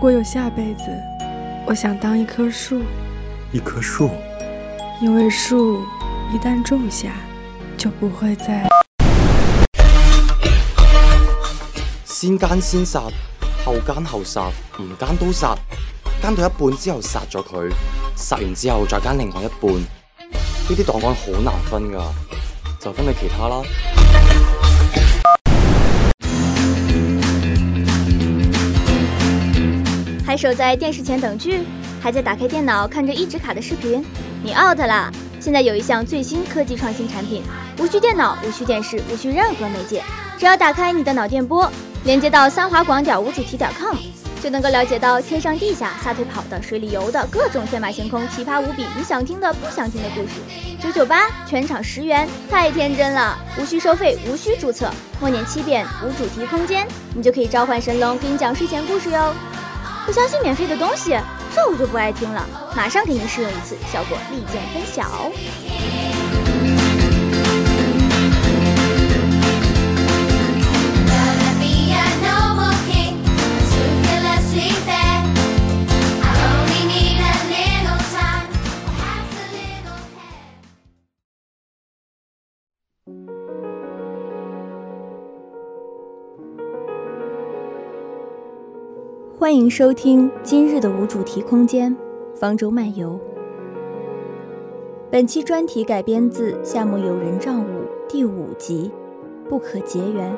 哥，如果有下辈子，我想当一棵树。一棵树，因为树一旦种下，就不会再。先奸先殺，後奸後殺，唔奸都殺，奸到一半之後殺咗佢，殺完之後再奸另外一半，呢啲檔案好難分噶，就分你其他啦。守在电视前等剧，还在打开电脑看着一直卡的视频，你 out 啦！现在有一项最新科技创新产品，无需电脑，无需电视，无需任何媒介，只要打开你的脑电波，连接到三华广点无主题点 com，就能够了解到天上地下、撒腿跑的、水里游的各种天马行空、奇葩无比，你想听的、不想听的故事。九九八，全场十元，太天真了！无需收费，无需注册，默念七遍无主题空间，你就可以召唤神龙给你讲睡前故事哟。不相信免费的东西，这我就不爱听了。马上给您试用一次，效果立见分晓。欢迎收听今日的无主题空间《方舟漫游》。本期专题改编自《夏目友人帐舞》第五集《不可结缘》。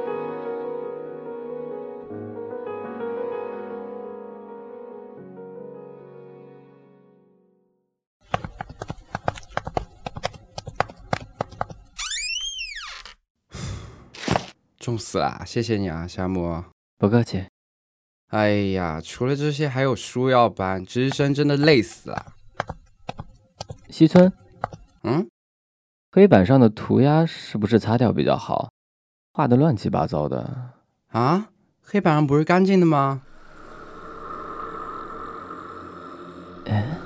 重死啦，谢谢你啊，夏目。不客气。哎呀，除了这些还有书要搬，值日生真的累死了。西村，嗯，黑板上的涂鸦是不是擦掉比较好？画的乱七八糟的。啊？黑板上不是干净的吗？哎，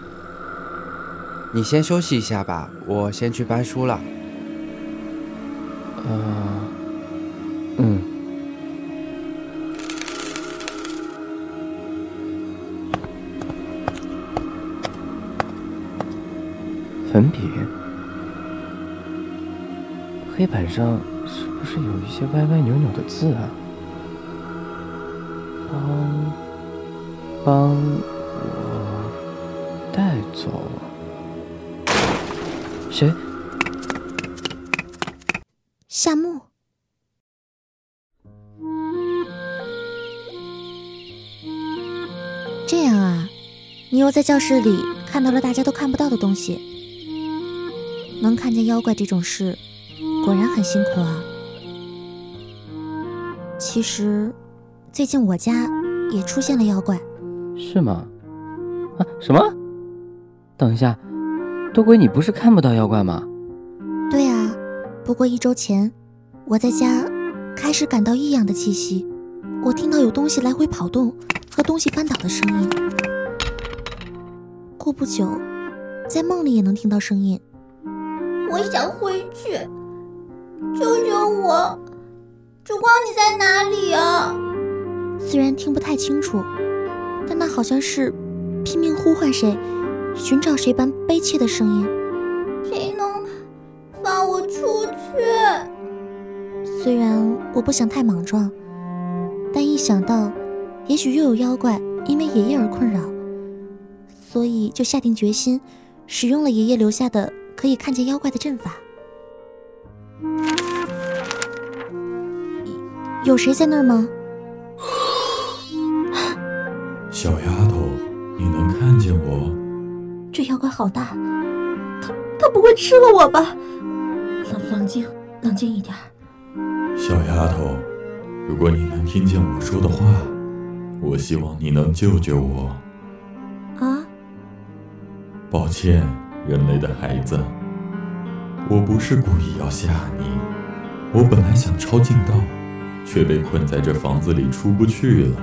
你先休息一下吧，我先去搬书了。呃，黑板上是不是有一些歪歪扭扭的字啊？帮帮我带走谁？夏木。这样啊，你又在教室里看到了大家都看不到的东西。能看见妖怪这种事，果然很辛苦啊。其实，最近我家也出现了妖怪。是吗？啊？什么？等一下，多鬼，你不是看不到妖怪吗？对啊，不过一周前，我在家开始感到异样的气息，我听到有东西来回跑动和东西翻倒的声音。过不久，在梦里也能听到声音。我想回去，救救我！烛光，你在哪里啊？虽然听不太清楚，但那好像是拼命呼唤谁、寻找谁般悲切的声音。谁能放我出去？虽然我不想太莽撞，但一想到也许又有妖怪因为爷爷而困扰，所以就下定决心，使用了爷爷留下的。可以看见妖怪的阵法。有谁在那儿吗？小丫头，你能看见我？这妖怪好大，他他不会吃了我吧？冷冷静，冷静一点。小丫头，如果你能听见我说的话，我希望你能救救我。啊？抱歉。人类的孩子，我不是故意要吓你。我本来想抄近道，却被困在这房子里出不去了。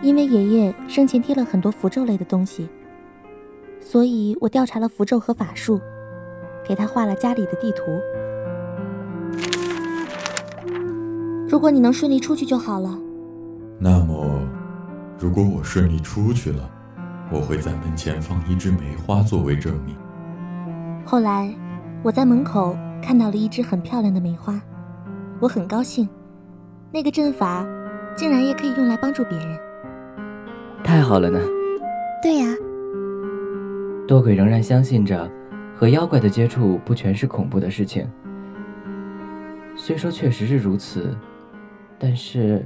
因为爷爷生前贴了很多符咒类的东西，所以我调查了符咒和法术，给他画了家里的地图。如果你能顺利出去就好了。那么，如果我顺利出去了，我会在门前放一枝梅花作为证明。后来，我在门口看到了一枝很漂亮的梅花，我很高兴。那个阵法竟然也可以用来帮助别人，太好了呢。对呀，多鬼仍然相信着，和妖怪的接触不全是恐怖的事情。虽说确实是如此，但是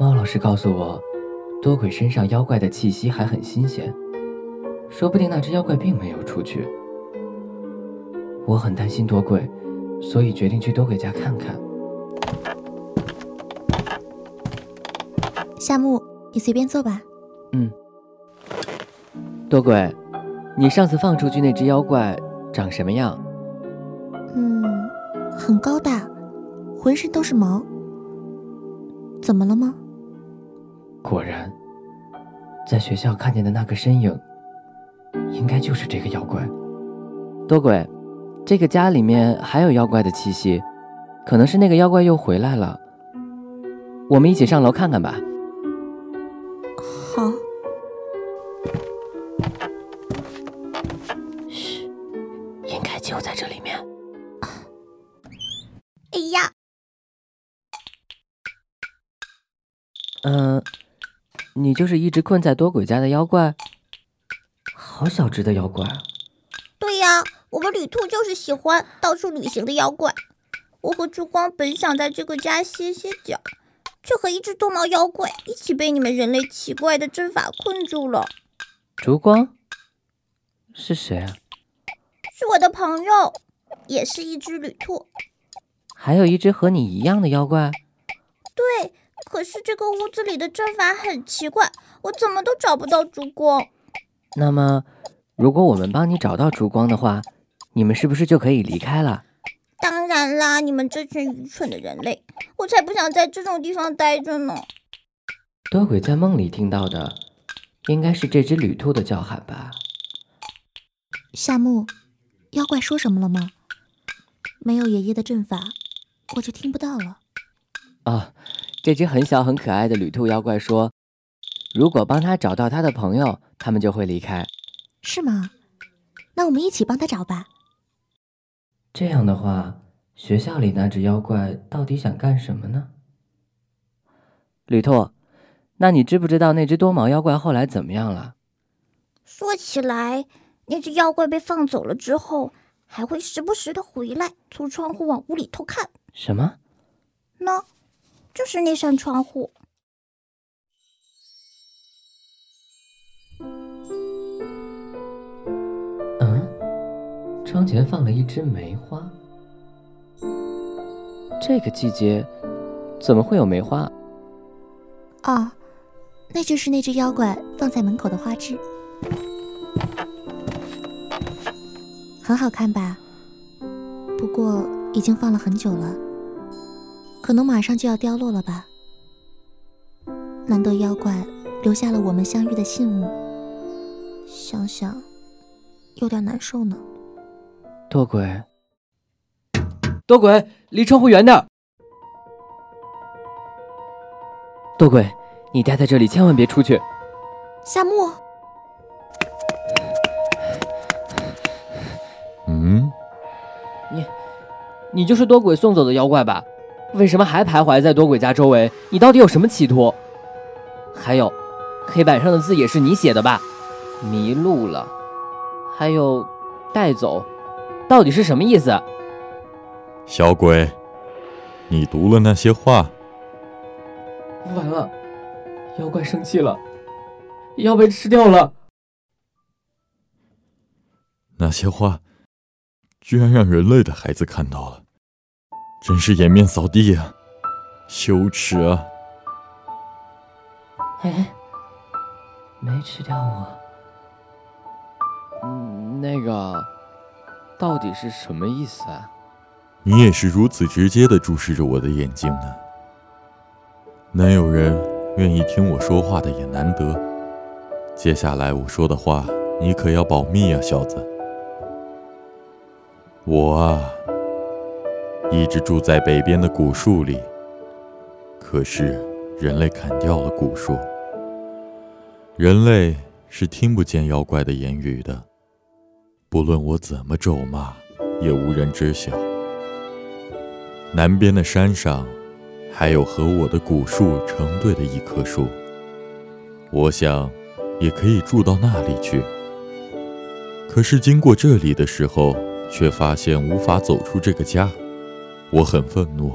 猫老师告诉我，多鬼身上妖怪的气息还很新鲜，说不定那只妖怪并没有出去。我很担心多鬼，所以决定去多鬼家看看。夏木，你随便坐吧。嗯，多鬼，你上次放出去那只妖怪长什么样？嗯，很高大，浑身都是毛。怎么了吗？果然，在学校看见的那个身影，应该就是这个妖怪。多鬼，这个家里面还有妖怪的气息，可能是那个妖怪又回来了。我们一起上楼看看吧。好。嘘，应该就在这里面。哎呀，嗯、你就是一直困在多鬼家的妖怪？好小只的妖怪啊！对呀，我们旅兔就是喜欢到处旅行的妖怪。我和烛光本想在这个家歇歇脚，却和一只多毛妖怪一起被你们人类奇怪的阵法困住了。烛光是谁啊？是我的朋友，也是一只旅兔。还有一只和你一样的妖怪？对，可是这个屋子里的阵法很奇怪，我怎么都找不到烛光。那么，如果我们帮你找到烛光的话，你们是不是就可以离开了？当然啦，你们这群愚蠢的人类，我才不想在这种地方待着呢。多鬼在梦里听到的，应该是这只旅兔的叫喊吧？夏木，妖怪说什么了吗？没有爷爷的阵法，我就听不到了。哦，这只很小很可爱的旅兔妖怪说，如果帮他找到他的朋友，他们就会离开。是吗？那我们一起帮他找吧。这样的话，学校里那只妖怪到底想干什么呢？旅兔，那你知不知道那只多毛妖怪后来怎么样了？说起来，那只妖怪被放走了之后，还会时不时的回来，从窗户往屋里偷看。什么？那，就是那扇窗户。嗯，窗前放了一枝梅花。这个季节怎么会有梅花？哦，那就是那只妖怪放在门口的花枝，很好看吧？不过已经放了很久了，可能马上就要凋落了吧。难得妖怪留下了我们相遇的信物，想想有点难受呢。多鬼，多鬼，离窗户远点！多鬼，你待在这里，千万别出去。夏木，嗯，你就是多鬼送走的妖怪吧？为什么还徘徊在多鬼家周围？你到底有什么企图？还有，黑板上的字也是你写的吧？迷路了，还有带走，到底是什么意思？小鬼，你读了那些话，完了，妖怪生气了，要被吃掉了。那些话，居然让人类的孩子看到了，真是颜面扫地啊，羞耻啊！哎，没吃掉我。嗯，那个，到底是什么意思啊？你也是如此直接的注视着我的眼睛呢。能有人愿意听我说话的也难得。接下来我说的话，你可要保密啊，小子。我啊，一直住在北边的古树里。可是人类砍掉了古树，人类是听不见妖怪的言语的。不论我怎么咒骂，也无人知晓。南边的山上，还有和我的古树成对的一棵树。我想，也可以住到那里去。可是经过这里的时候，却发现无法走出这个家。我很愤怒，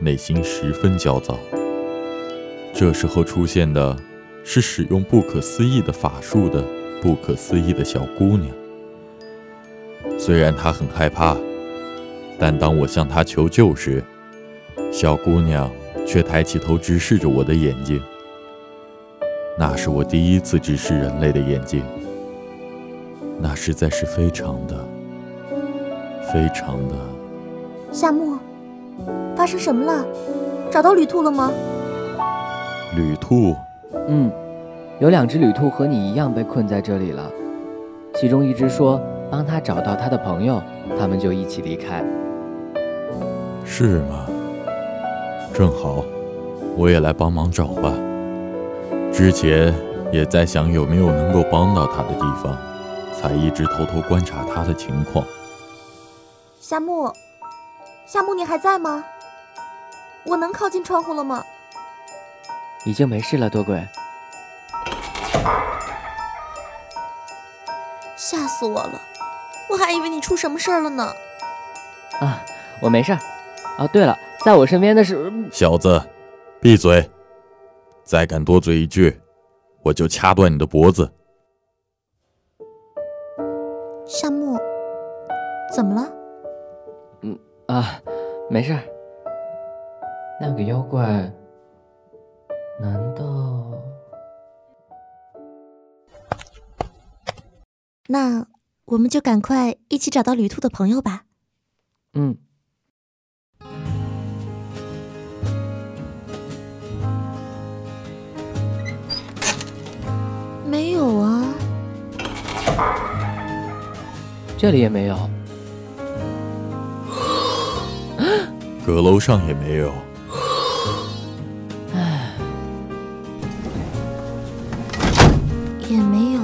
内心十分焦躁。这时候出现的，是使用不可思议的法术的不可思议的小姑娘。虽然她很害怕，但当我向她求救时，小姑娘却抬起头直视着我的眼睛。那是我第一次直视人类的眼睛，那实在是非常的、非常的。夏木，发生什么了？找到旅兔了吗？旅兔，嗯，有两只旅兔和你一样被困在这里了，其中一只说帮他找到他的朋友，他们就一起离开。是吗？正好，我也来帮忙找吧。之前也在想有没有能够帮到他的地方，才一直偷偷观察他的情况。夏木，夏木，你还在吗？我能靠近窗户了吗？已经没事了，多鬼。吓死我了！我还以为你出什么事儿了呢。啊，我没事儿。哦，对了，在我身边的是小子，闭嘴。再敢多嘴一句，我就掐断你的脖子。夏木，怎么了？嗯啊，没事。那个妖怪，难道……那我们就赶快一起找到旅兔的朋友吧。嗯。没有啊，这里也没有，阁楼上也没有，唉，也没有，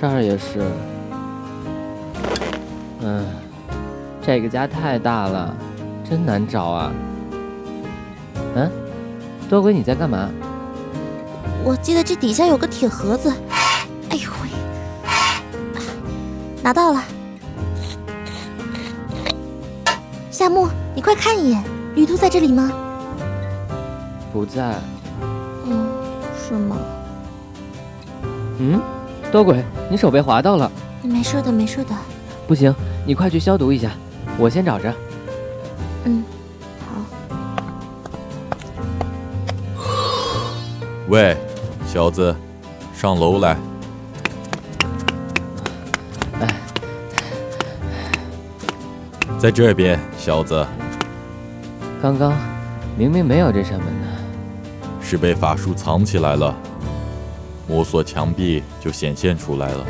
这儿也是，嗯，这个家太大了，真难找啊。嗯，多鬼，你在干嘛？我记得这底下有个铁盒子，哎呦喂，拿到了。夏木，你快看一眼，旅兔在这里吗？不在。嗯，是吗？嗯，多鬼，你手被划到了。没事的，没事的。不行，你快去消毒一下，我先找着。嗯，好。喂。小子，上楼来！在这边，小子。刚刚明明没有这扇门呢，是被法术藏起来了。摸索墙壁就显现出来了。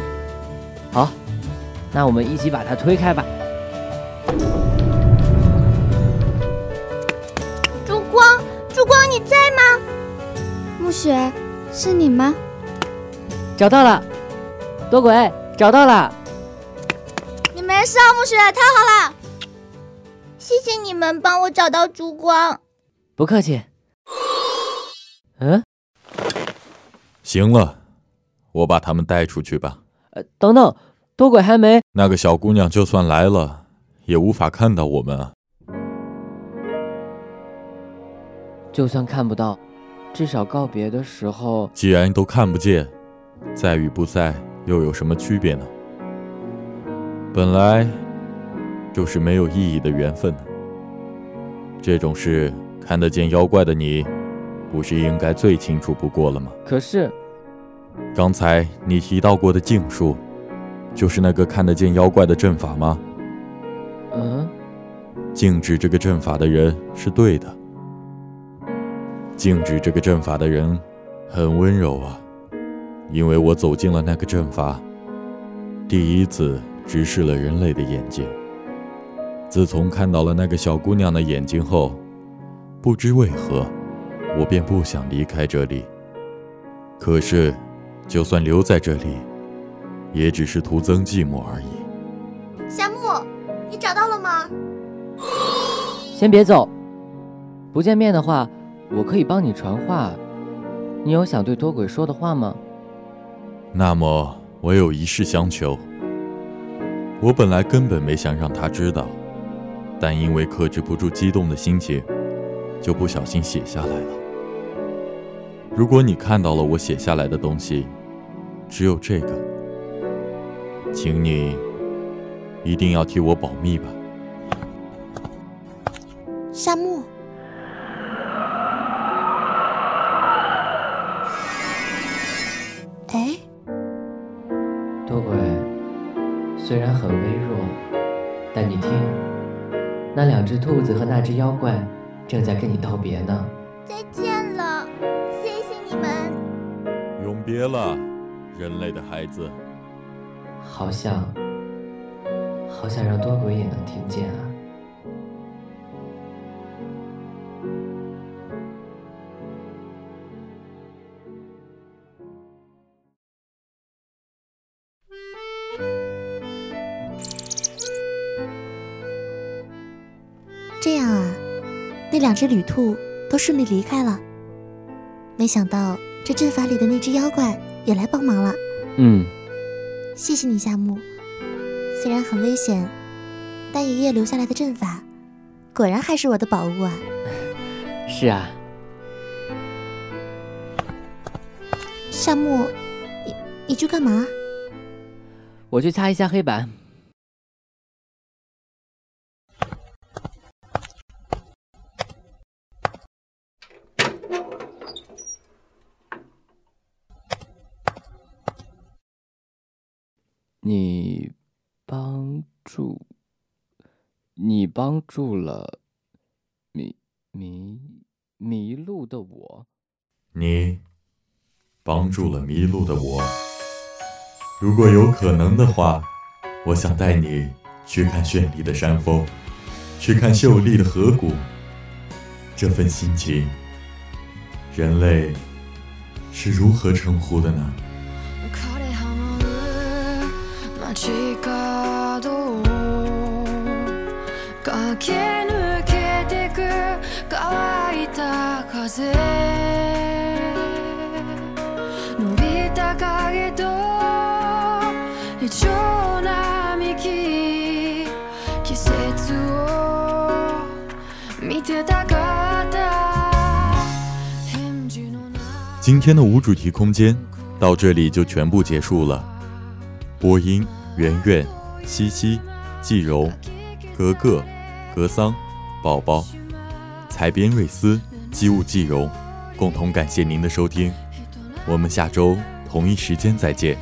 好，那我们一起把它推开吧。烛光，烛光，你在吗？暮雪。是你吗？找到了，多鬼找到了。你没事，啊，暮雪，太好了！谢谢你们帮我找到烛光。不客气。嗯，行了，我把他们带出去吧。呃，等等，多鬼还没……那个小姑娘就算来了，也无法看到我们啊。就算看不到。至少告别的时候，既然都看不见，在与不在又有什么区别呢？本来就是没有意义的缘分。这种事，看得见妖怪的你，不是应该最清楚不过了吗？可是，刚才你提到过的禁术，就是那个看得见妖怪的阵法吗？嗯，禁止这个阵法的人是对的。禁止这个阵法的人很温柔啊，因为我走进了那个阵法，第一次直视了人类的眼睛。自从看到了那个小姑娘的眼睛后，不知为何，我便不想离开这里。可是，就算留在这里，也只是徒增寂寞而已。夏木，你找到了吗？先别走，不见面的话，我可以帮你传话。你有想对多鬼说的话吗？那么，我有一事相求。我本来根本没想让他知道，但因为克制不住激动的心情，就不小心写下来了。如果你看到了我写下来的东西，只有这个，请你一定要替我保密吧。夏木，哎，多鬼，虽然很微弱，但你听，那两只兔子和那只妖怪正在跟你道别呢。再见了，谢谢你们。永别了，人类的孩子。好想，好想让多鬼也能听见啊。只旅兔都顺利离开了。没想到这阵法里的那只妖怪也来帮忙了。嗯，谢谢你，夏木。虽然很危险，但爷爷留下来的阵法，果然还是我的宝物啊。是啊。夏木，你你去干嘛？我去擦一下黑板。你帮助，你帮助了迷迷迷路的我。你帮助了迷路的我。如果有可能的话，我想带你去看绚丽的山峰，去看秀丽的河谷。这份心情，人类是如何称呼的呢？今天的无主题空间到这里就全部结束了。播音：圆圆、西西、季柔、格格、格桑、宝宝、采编瑞斯、机务季荣，共同感谢您的收听。我们下周同一时间再见。